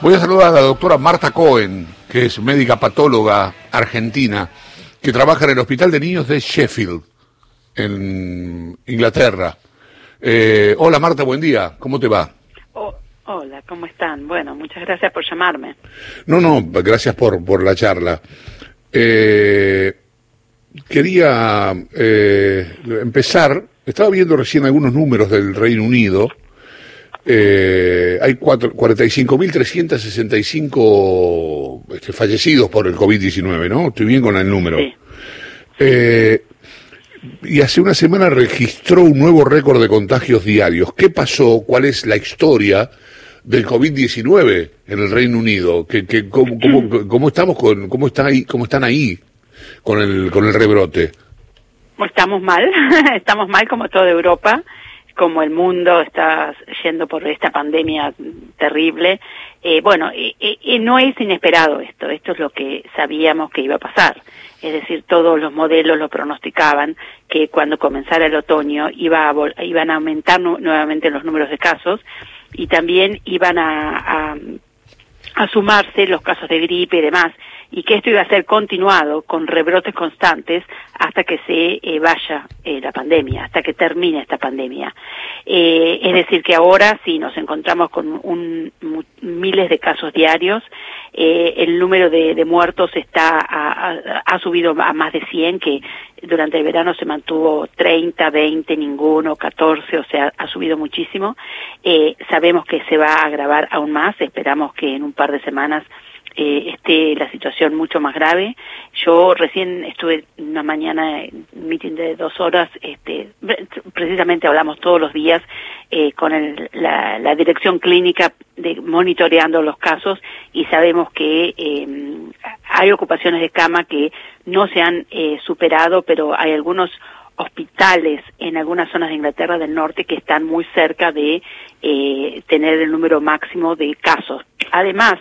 Voy a saludar a la doctora Marta Cohen, que es médica patóloga argentina, que trabaja en el Hospital de Niños de Sheffield, en Inglaterra. Eh, hola Marta, buen día, ¿cómo te va? Oh, hola, ¿cómo están? Bueno, muchas gracias por llamarme. No, no, gracias por, por la charla. Eh, quería eh, empezar, estaba viendo recién algunos números del Reino Unido, eh, hay 45.365 este, fallecidos por el COVID-19, ¿no? Estoy bien con el número. Eh, y hace una semana registró un nuevo récord de contagios diarios. ¿Qué pasó? ¿Cuál es la historia del COVID-19 en el Reino Unido? ¿Qué, qué, cómo, cómo, estamos con, cómo están ahí, cómo están ahí con el, con el rebrote? Estamos mal, estamos mal como toda Europa como el mundo está yendo por esta pandemia terrible. Eh, bueno, eh, no es inesperado esto, esto es lo que sabíamos que iba a pasar. Es decir, todos los modelos lo pronosticaban que cuando comenzara el otoño iba a, iban a aumentar nuevamente los números de casos y también iban a, a sumarse los casos de gripe y demás y que esto iba a ser continuado con rebrotes constantes hasta que se eh, vaya eh, la pandemia, hasta que termine esta pandemia. Eh, es decir, que ahora sí nos encontramos con un, miles de casos diarios, el número de, muertos está ha, subido a más de 100, que durante el verano se mantuvo 30, 20, ninguno, 14, o sea, ha subido muchísimo. sabemos que se va a agravar aún más, esperamos que en un par de semanas eh, esté la situación mucho más grave. Yo recién estuve una mañana en un meeting de dos horas, este, precisamente hablamos todos los días eh, con la, dirección clínica de monitoreando los casos y sabemos que em, hay ocupaciones de cama que no se han eh, superado, pero hay algunos hospitales en algunas zonas de Inglaterra del norte que están muy cerca de eh, tener el número máximo de casos. Además,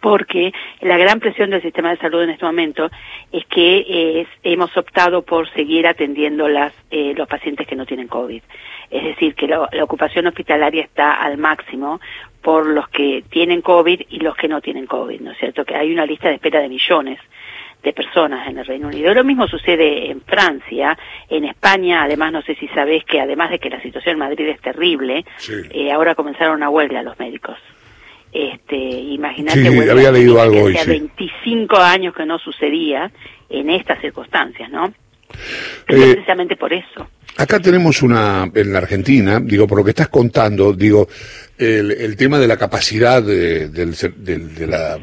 porque la gran presión del sistema de salud en este momento es que eh, hemos optado por seguir atendiendo las, eh, los pacientes que no tienen COVID. Es decir, que la, ocupación hospitalaria está al máximo por los que tienen COVID y los que no tienen COVID, ¿no es cierto? Que hay una lista de espera de millones de personas en el Reino Unido. Lo mismo sucede en Francia, en España, además no sé si sabés que además de que la situación en Madrid es terrible, eh, ahora comenzaron una huelga los médicos. Este, imagínate, había leído algo que 25 años que no sucedía en estas circunstancias, ¿no? Eh, precisamente por eso. Acá tenemos una, en la Argentina, digo, por lo que estás contando, digo, el, el tema de la capacidad de, del, de la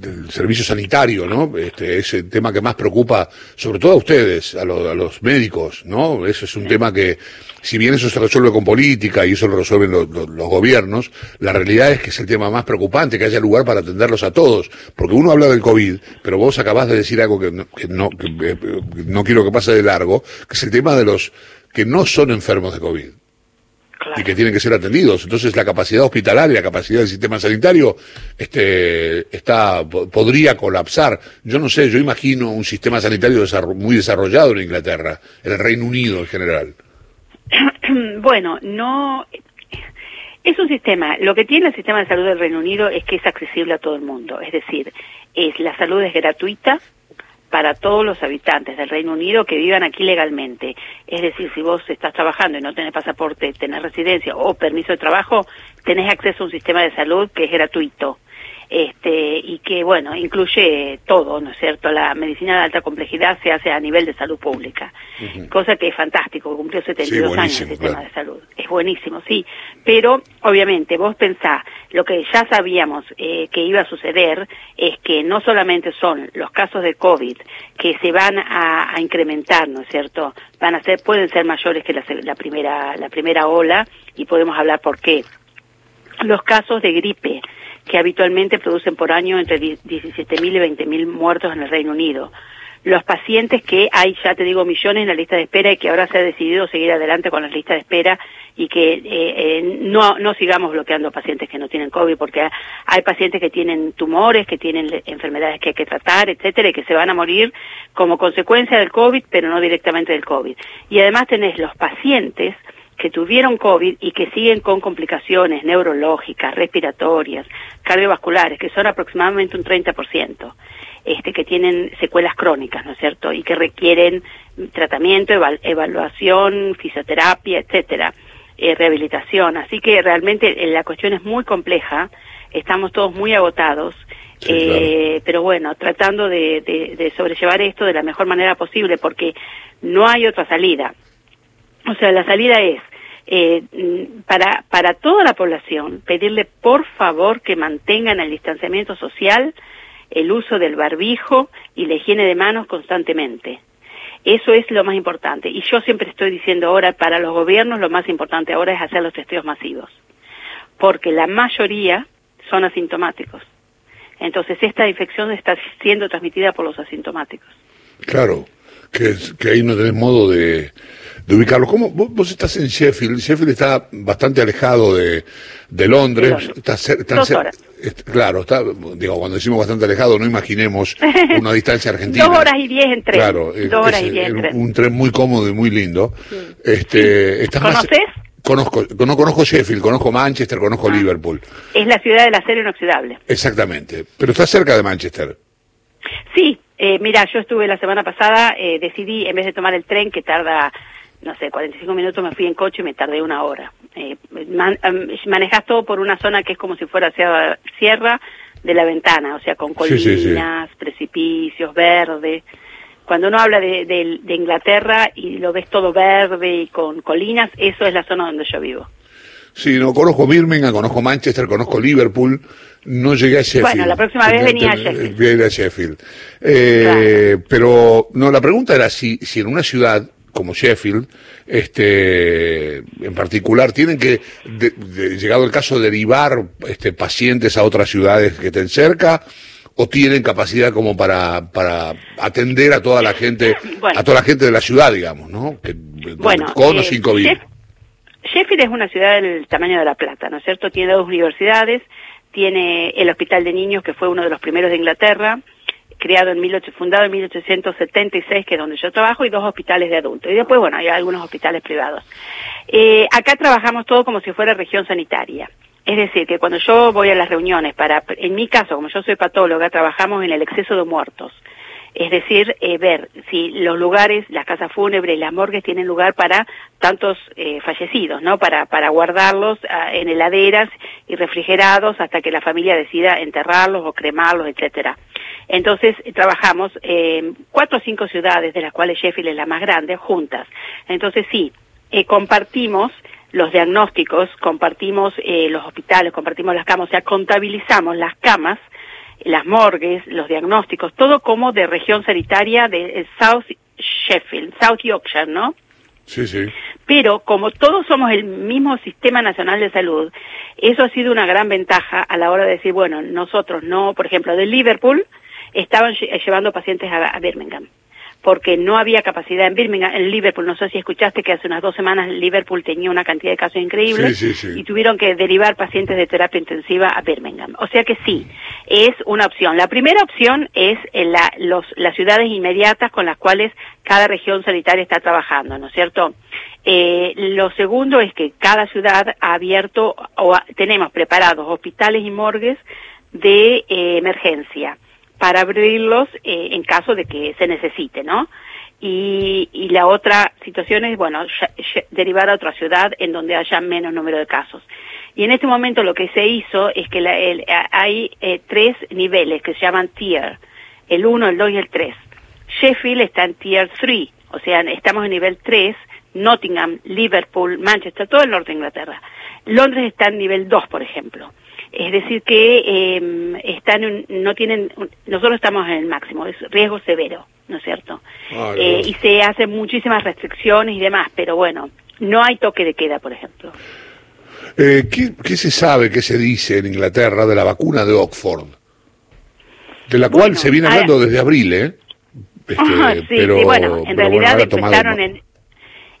del servicio sanitario, ¿no? Este, es el tema que más preocupa, sobre todo a ustedes, a, a los médicos, ¿no? Ese es un tema que, si bien eso se resuelve con política y eso lo resuelven los, gobiernos, la realidad es que es el tema más preocupante, que haya lugar para atenderlos a todos. Porque uno habla del COVID, pero vos acabás de decir algo que no, que no, que eh, no quiero que pase de largo, que es el tema de los que no son enfermos de COVID y que tienen que ser atendidos. Entonces la capacidad hospitalaria, la capacidad del sistema sanitario, este, está, podría colapsar. Yo no sé, yo imagino un sistema sanitario muy desarrollado en Inglaterra, en el Reino Unido en general. Bueno, no, es un sistema, lo que tiene el sistema de salud del Reino Unido es que es accesible a todo el mundo, es decir, es la salud es gratuita, para todos los habitantes del Reino Unido que vivan aquí legalmente. Es decir, si vos estás trabajando y no tenés pasaporte, tenés residencia o permiso de trabajo, tenés acceso a un sistema de salud que es gratuito este, y que, bueno, incluye todo, ¿no es cierto? La medicina de alta complejidad se hace a nivel de salud pública, cosa que es fantástico, cumplió 72 años el sistema de salud. Es buenísimo, sí, pero obviamente vos pensás, lo que ya sabíamos eh, que iba a suceder es que no solamente son los casos de COVID que se van a, incrementar, ¿no es cierto? Van a ser, pueden ser mayores que la, la primera, la primera ola y podemos hablar por qué. Los casos de gripe, que habitualmente producen por año entre 17.000 y 20.000 muertos en el Reino Unido. Los pacientes que hay, ya te digo, millones en la lista de espera y que ahora se ha decidido seguir adelante con la lista de espera y que eh, eh, no, no sigamos bloqueando pacientes que no tienen COVID, porque hay pacientes que tienen tumores, que tienen enfermedades que hay que tratar, etcétera, y que se van a morir como consecuencia del COVID, pero no directamente del COVID. Y además tenés los pacientes que tuvieron COVID y que siguen con complicaciones neurológicas, respiratorias, cardiovasculares, que son aproximadamente un 30%, este, que tienen secuelas crónicas, ¿no es cierto? Y que requieren tratamiento, evaluación, fisioterapia, etcétera, eh, rehabilitación. Así que realmente eh, la cuestión es muy compleja, estamos todos muy agotados. eh, Pero bueno, tratando de, de, de sobrellevar esto de la mejor manera posible, porque no hay otra salida. O sea, la salida es eh, para, para toda la población pedirle por favor que mantengan el distanciamiento social, el uso del barbijo y la higiene de manos constantemente. Eso es lo más importante. Y yo siempre estoy diciendo ahora, para los gobiernos lo más importante ahora es hacer los testeos masivos. Porque la mayoría son asintomáticos. Entonces esta infección está siendo transmitida por los asintomáticos. Claro, que, que ahí no tenés modo de, de ubicarlo. ¿Cómo, vos, estás en Sheffield, Sheffield está bastante alejado de, de Londres. Está Dos horas. claro, está, digo, cuando decimos bastante alejado, no imaginemos una distancia argentina. Dos horas y diez en tren. Claro, Dos horas y diez en tren. Un tren muy cómodo y muy lindo. Sí. Este, estás ¿Conoces? Más, Conozco, no conozco Sheffield, conozco Manchester, conozco ah. Liverpool. Es la ciudad del acero inoxidable. Exactamente. Pero está cerca de Manchester. Sí, eh, mira, yo estuve la semana pasada, eh, decidí, en vez de tomar el tren que tarda, no sé, 45 minutos, me fui en coche y me tardé una hora. Eh, man, manejas todo por una zona que es como si fuera hacia sierra de la ventana, o sea, con colinas, sí, sí, sí. precipicios, verde. Cuando uno habla de, de, de, Inglaterra y lo ves todo verde y con colinas, eso es la zona donde yo vivo. Sí, no conozco Birmingham, conozco Manchester, conozco Liverpool, no llegué a Sheffield. Bueno, la próxima vez venía a Sheffield. Viene a Sheffield. Eh, claro. Pero, no, la pregunta era si, si en una ciudad como Sheffield, este, en particular, tienen que, de, de, llegado el caso, derivar este, pacientes a otras ciudades que estén cerca, o tienen capacidad como para, para atender a toda la gente, bueno, a toda la gente de la ciudad, digamos, ¿no? Que, bueno, con eh, o sin COVID. Sheffield es una ciudad del tamaño de La Plata, ¿no es cierto? Tiene dos universidades, tiene el Hospital de Niños, que fue uno de los primeros de Inglaterra, creado en 18, fundado en 1876, que es donde yo trabajo, y dos hospitales de adultos. Y después, bueno, hay algunos hospitales privados. Eh, acá trabajamos todo como si fuera región sanitaria. Es decir, que cuando yo voy a las reuniones para, en mi caso, como yo soy patóloga, trabajamos en el exceso de muertos. Es decir, eh, ver si los lugares, las casas fúnebres, las morgues tienen lugar para tantos eh, fallecidos, ¿no? Para, para guardarlos uh, en heladeras y refrigerados hasta que la familia decida enterrarlos o cremarlos, etcétera. Entonces, eh, trabajamos en cuatro o cinco ciudades, de las cuales Sheffield es la más grande, juntas. Entonces, sí, eh, compartimos los diagnósticos, compartimos eh, los hospitales, compartimos las camas, o sea, contabilizamos las camas, las morgues, los diagnósticos, todo como de región sanitaria de South Sheffield, South Yorkshire, ¿no? Sí, sí. Pero como todos somos el mismo sistema nacional de salud, eso ha sido una gran ventaja a la hora de decir, bueno, nosotros no, por ejemplo, de Liverpool estaban llevando pacientes a, a Birmingham porque no había capacidad en Birmingham, en Liverpool, no sé si escuchaste que hace unas dos semanas Liverpool tenía una cantidad de casos increíbles sí, sí, sí. y tuvieron que derivar pacientes de terapia intensiva a Birmingham. O sea que sí, es una opción. La primera opción es en la, los, las ciudades inmediatas con las cuales cada región sanitaria está trabajando, ¿no es cierto? Eh, lo segundo es que cada ciudad ha abierto o ha, tenemos preparados hospitales y morgues de eh, emergencia para abrirlos eh, en caso de que se necesite, ¿no? Y, y la otra situación es, bueno, derivar a otra ciudad en donde haya menos número de casos. Y en este momento lo que se hizo es que la, el, hay eh, tres niveles que se llaman tier, el 1, el 2 y el 3. Sheffield está en tier 3, o sea, estamos en nivel 3, Nottingham, Liverpool, Manchester, todo el norte de Inglaterra. Londres está en nivel 2, por ejemplo. Es decir, que eh, están, no tienen, nosotros estamos en el máximo, es riesgo severo, ¿no es cierto? Ah, eh, y se hacen muchísimas restricciones y demás, pero bueno, no hay toque de queda, por ejemplo. Eh, ¿qué, ¿Qué se sabe, qué se dice en Inglaterra de la vacuna de Oxford? De la cual se viene ah, hablando desde abril, ¿eh? Este, Ajá, sí, pero, sí, bueno, en realidad empezaron en,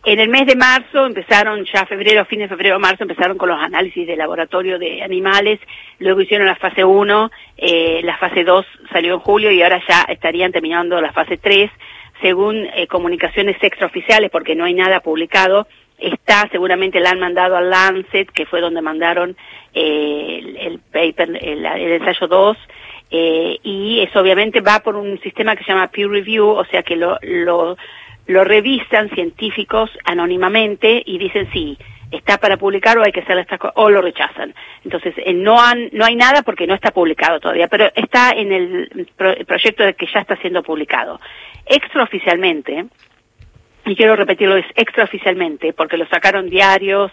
en el mes de marzo, empezaron ya febrero, fin de febrero, marzo, empezaron con los análisis de laboratorio de animales, luego hicieron la fase 1, eh, la fase 2 salió en julio y ahora ya estarían terminando la fase 3, según eh, comunicaciones extraoficiales, porque no hay nada publicado, está, seguramente la han mandado al Lancet, que fue donde mandaron eh, el, paper, el, ensayo 2, eh, y eso obviamente va por un sistema que se llama peer review, o sea que lo, lo, lo revisan científicos anónimamente y dicen sí, está para publicar o hay que hacer esta o lo rechazan. Entonces, eh, no han, no hay nada porque no está publicado todavía, pero está en el, proyecto de que ya está siendo publicado. Extraoficialmente, y quiero repetirlo, es extraoficialmente, porque lo sacaron diarios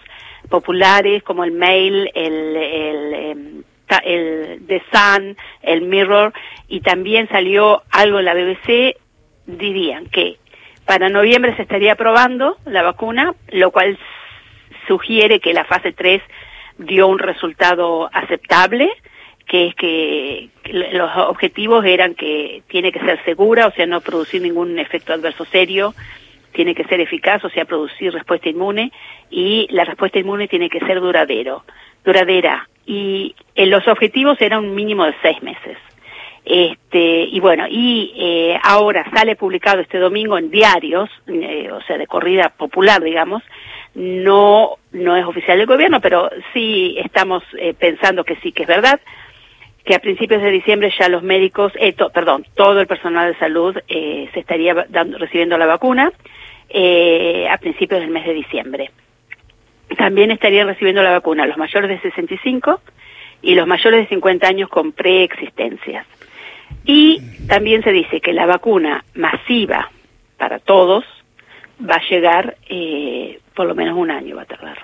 populares como el Mail, el, el, em, el The Sun, el Mirror, y también salió algo en la BBC, dirían que para noviembre se estaría probando la vacuna, lo cual sugiere que la fase 3 dio un resultado aceptable, que es que los objetivos eran que tiene que ser segura, o sea, no producir ningún efecto adverso serio, tiene que ser eficaz, o sea, producir respuesta inmune, y la respuesta inmune tiene que ser duradero, duradera. Y en los objetivos eran un mínimo de seis meses. Este, y bueno, y eh, ahora sale publicado este domingo en diarios, eh, o sea, de corrida popular, digamos, no, no es oficial del gobierno, pero sí estamos eh, pensando que sí, que es verdad, que a principios de diciembre ya los médicos, eh, perdón, todo el personal de salud eh, se estaría dando, recibiendo la vacuna eh, a principios del mes de diciembre. También estarían recibiendo la vacuna los mayores de 65 y los mayores de 50 años con preexistencias. Y también se dice que la vacuna masiva para todos va a llegar eh, por lo menos un año va a tardar.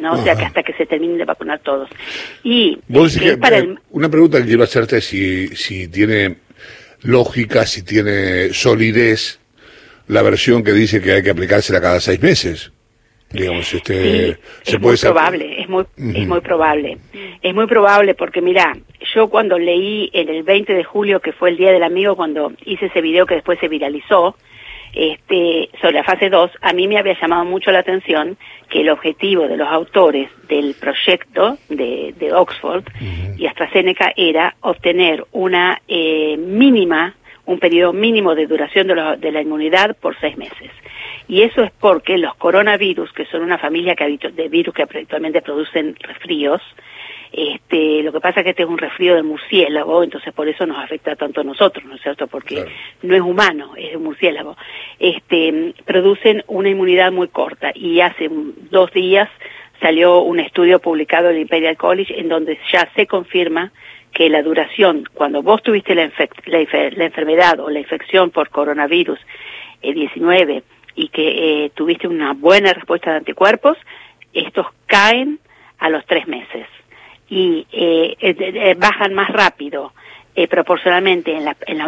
¿no? O sea que hasta que se terminen de vacunar todos. Y para eh, una pregunta que quiero hacerte si, si tiene lógica, si tiene solidez la versión que dice que hay que aplicársela cada seis meses. Digamos, este, se es puede muy probable, es muy, es muy probable. Es muy probable porque mira, yo cuando leí en el 20 de julio, que fue el Día del Amigo, cuando hice ese video que después se viralizó, este, sobre la fase 2, a mí me había llamado mucho la atención que el objetivo de los autores del proyecto de, de Oxford y AstraZeneca era obtener una eh, mínima, un periodo mínimo de duración de, de, la inmunidad por seis meses. Y eso es porque los coronavirus, que son una familia que, de virus que habitualmente producen resfríos, este, lo que pasa es que este es un resfrío de murciélago, entonces por eso nos afecta tanto a nosotros, ¿no es cierto? Porque no es humano, es un murciélago. Este, producen una inmunidad muy corta y hace dos días salió un estudio publicado en el Imperial College en donde ya se confirma que la duración, cuando vos tuviste la, la, enfermedad o la infección por coronavirus 19 eh, y que eh, tuviste una buena respuesta de anticuerpos, estos caen a los tres meses y eh, eh, eh, bajan más rápido proporcionalmente en,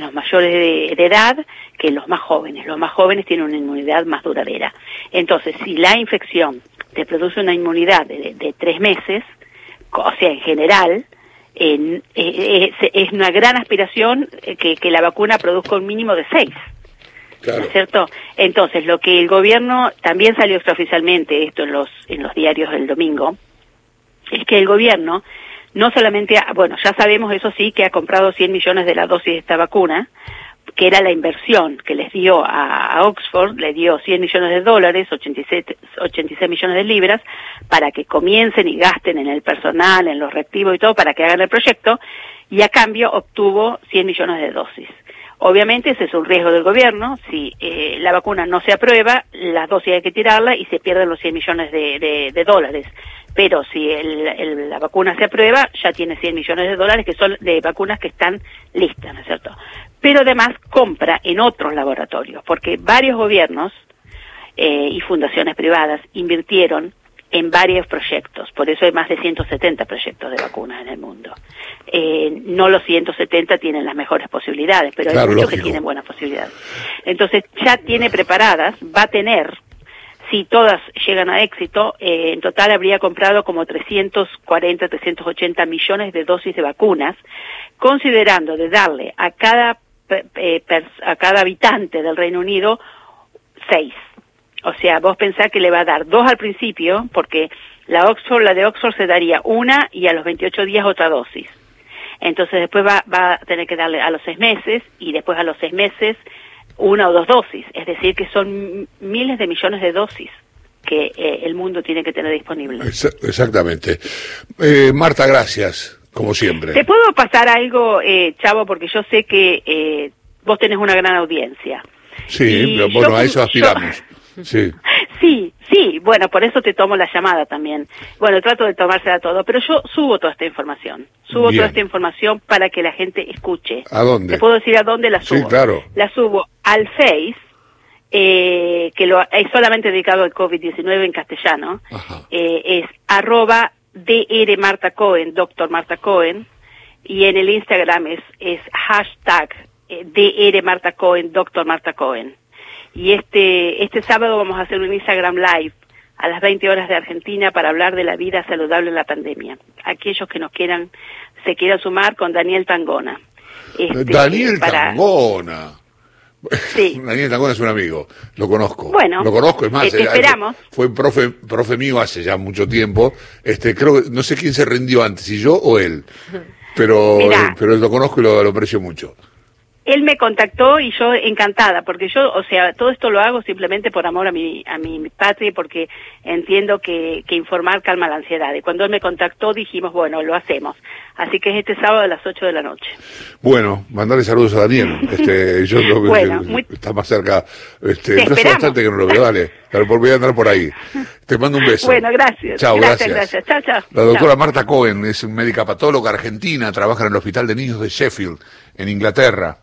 los mayores de, edad que en los más jóvenes. Los más jóvenes tienen una inmunidad más duradera. Entonces, si la infección te produce una inmunidad de, tres meses, o sea, en general, es, una gran aspiración que, la vacuna produzca un mínimo de seis. ¿No es cierto? Entonces, lo que el gobierno también salió extraoficialmente, esto en los, en los diarios del domingo, es que el gobierno no solamente, bueno, ya sabemos eso sí, que ha comprado 100 millones de la dosis de esta vacuna, que era la inversión que les dio a, Oxford, le dio 100 millones de dólares, 87, 86 millones de libras, para que comiencen y gasten en el personal, en los reactivos y todo, para que hagan el proyecto, y a cambio obtuvo 100 millones de dosis. Obviamente ese es un riesgo del gobierno, si eh, la vacuna no se aprueba, las dosis hay que tirarla y se pierden los 100 millones de dólares pero si la vacuna se aprueba, ya tiene 100 millones de dólares que son de vacunas que están listas, ¿no es cierto? Pero además compra en otros laboratorios, porque varios gobiernos eh, y fundaciones privadas invirtieron en varios proyectos, por eso hay más de 170 proyectos de vacunas en el mundo. Eh, no los 170 tienen las mejores posibilidades, pero hay muchos que tienen buenas posibilidades. Entonces ya tiene preparadas, va a tener si todas llegan a éxito, eh, en total habría comprado como 340, 380 millones de dosis de vacunas, considerando de darle a cada, eh, a cada habitante del Reino Unido seis. O sea, vos pensás que le va a dar dos al principio, porque la Oxford, la de Oxford se daría una y a los 28 días otra dosis. Entonces después va, va a tener que darle a los seis meses y después a los seis meses una o dos dosis, es decir, que son miles de millones de dosis que eh, el mundo tiene que tener disponible. Exactamente. Eh, Marta, gracias, como siempre. ¿Te puedo pasar algo, eh, Chavo? Porque yo sé que eh, vos tenés una gran audiencia. Sí, bueno, a eso aspiramos. Sí. Sí, sí, bueno, por eso te tomo la llamada también. Bueno, trato de tomársela todo, pero yo subo toda esta información. Subo toda esta información para que la gente escuche. ¿A dónde? Te puedo decir a dónde la subo. Sí, claro. La subo al Face, eh, que lo, es solamente dedicado al COVID-19 en castellano. Eh, es arroba DR Marta Cohen, doctor Marta Cohen, y en el Instagram es, es hashtag eh, DR Marta Cohen, doctor Marta Cohen. Y este, este sábado vamos a hacer un Instagram Live a las 20 horas de Argentina para hablar de la vida saludable en la pandemia. Aquellos que nos quieran, se quieran sumar con Daniel Tangona. Este, Daniel Tangona. Sí. Daniel Tangona es un amigo, lo conozco. Bueno, lo conozco, es más, eh, esperamos. Fue profe, profe mío hace ya mucho tiempo. Este, creo que no sé quién se rindió antes, si yo o él. Pero, pero lo conozco y lo aprecio mucho él me contactó y yo encantada, porque yo, o sea, todo esto lo hago simplemente por amor a mi, a mi, patria, porque entiendo que, que, informar calma la ansiedad. Y cuando él me contactó dijimos, bueno, lo hacemos. Así que es este sábado a las 8 de la noche. Bueno, mandarle saludos a Daniel. Este, yo lo, bueno, está más cerca. Este, hace bastante que no lo veo, dale. Voy a andar por ahí. Te mando un beso. Bueno, gracias. Chao, gracias. gracias. Chao, chao. La doctora Marta Cohen es médica patóloga argentina, trabaja en el Hospital de Niños de Sheffield, en Inglaterra.